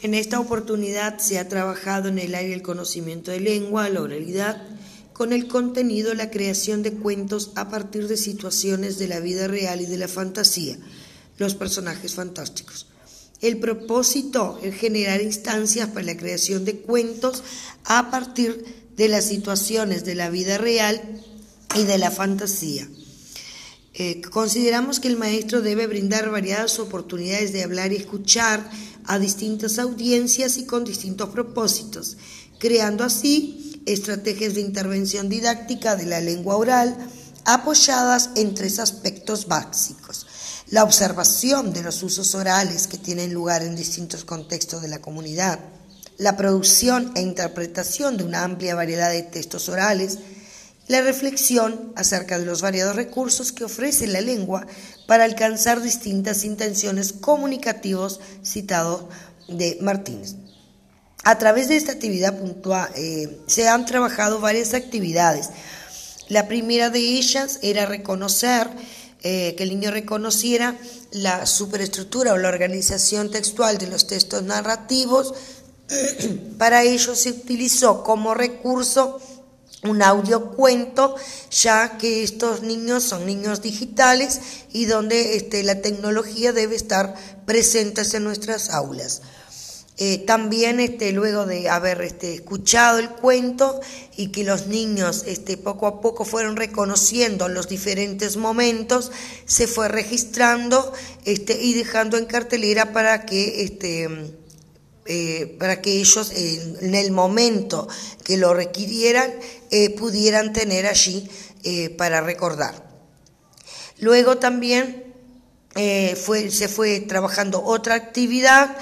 En esta oportunidad se ha trabajado en el área del conocimiento de lengua, la oralidad, con el contenido la creación de cuentos a partir de situaciones de la vida real y de la fantasía, los personajes fantásticos. El propósito es generar instancias para la creación de cuentos a partir de las situaciones de la vida real y de la fantasía. Eh, consideramos que el maestro debe brindar variadas oportunidades de hablar y escuchar a distintas audiencias y con distintos propósitos, creando así estrategias de intervención didáctica de la lengua oral apoyadas en tres aspectos básicos. La observación de los usos orales que tienen lugar en distintos contextos de la comunidad, la producción e interpretación de una amplia variedad de textos orales, la reflexión acerca de los variados recursos que ofrece la lengua para alcanzar distintas intenciones comunicativas citados de Martínez. A través de esta actividad puntual eh, se han trabajado varias actividades. La primera de ellas era reconocer, eh, que el niño reconociera la superestructura o la organización textual de los textos narrativos. Para ello se utilizó como recurso un audio cuento, ya que estos niños son niños digitales y donde este, la tecnología debe estar presente en nuestras aulas. Eh, también este, luego de haber este, escuchado el cuento y que los niños este, poco a poco fueron reconociendo los diferentes momentos, se fue registrando este, y dejando en cartelera para que, este, eh, para que ellos en el momento que lo requirieran eh, pudieran tener allí para recordar. Luego también fue, se fue trabajando otra actividad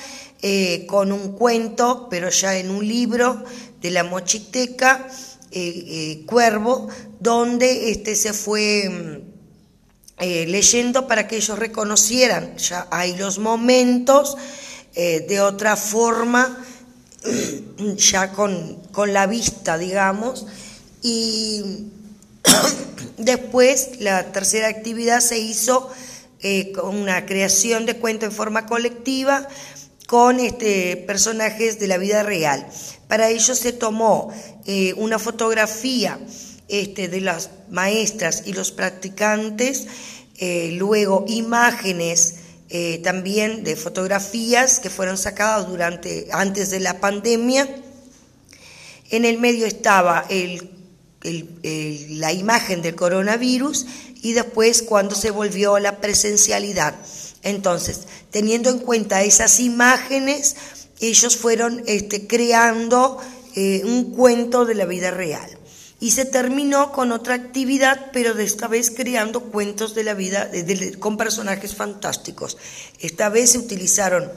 eh, con un cuento, pero ya en un libro de la Mochiteca, eh, eh, Cuervo, donde este se fue mm, leyendo para que ellos reconocieran, ya hay los momentos de otra forma, ya con, con la vista, digamos, y después la tercera actividad se hizo con una creación de cuento en forma colectiva, con este, personajes de la vida real. Para ello se tomó eh, una fotografía este, de las maestras y los practicantes, eh, luego imágenes eh, también de fotografías que fueron sacadas durante, antes de la pandemia. En el medio estaba la imagen del coronavirus y después cuando se volvió a la presencialidad. Entonces, teniendo en cuenta esas imágenes, ellos fueron este, creando eh, un cuento de la vida real. Y se terminó con otra actividad, pero de esta vez creando cuentos de la vida con personajes fantásticos. Esta vez se utilizaron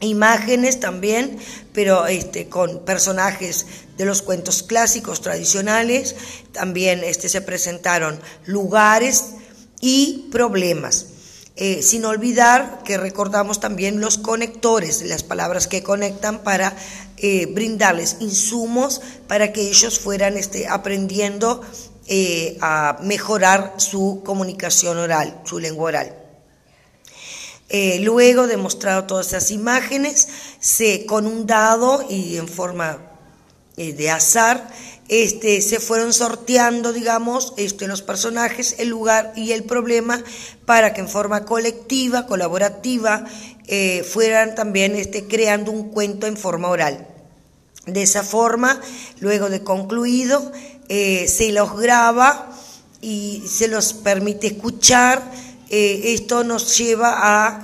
imágenes también, pero este, con personajes de los cuentos clásicos tradicionales. También este, se presentaron lugares y problemas. Eh, sin olvidar que recordamos también los conectores, las palabras que conectan para eh, brindarles insumos para que ellos fueran este, aprendiendo eh, a mejorar su comunicación oral, su lengua oral. luego de mostrar todas esas imágenes, se, con un dado y en forma de azar, este, se fueron sorteando, digamos, este, los personajes, el lugar y el problema para que en forma colectiva, colaborativa, eh, fueran también este, creando un cuento en forma oral. De esa forma, luego de concluido, eh, se los graba y se los permite escuchar. Eh, esto nos lleva a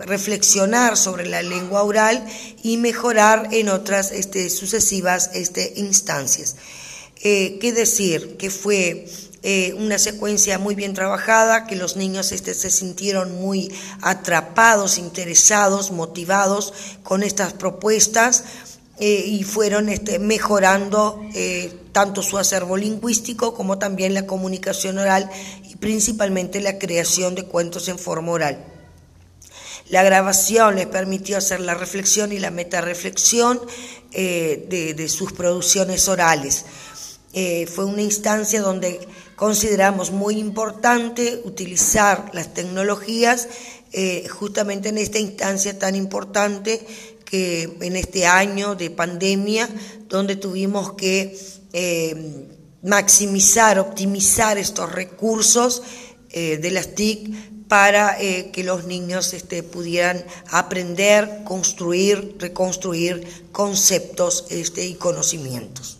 reflexionar sobre la lengua oral y mejorar en otras este, sucesivas este, instancias. Eh, ¿Qué decir? Que fue eh, una secuencia muy bien trabajada, que los niños este, se sintieron muy atrapados, interesados, motivados con estas propuestas eh, y fueron este, mejorando tanto su acervo lingüístico como también la comunicación oral principalmente la creación de cuentos en forma oral. La grabación les permitió hacer la reflexión y la metareflexión de, de sus producciones orales. Eh, fue una instancia donde consideramos muy importante utilizar las tecnologías eh, justamente en esta instancia tan importante que en este año de pandemia, donde tuvimos que eh, maximizar, optimizar estos recursos eh, de las TIC para que los niños este, pudieran aprender, construir, reconstruir conceptos este, y conocimientos.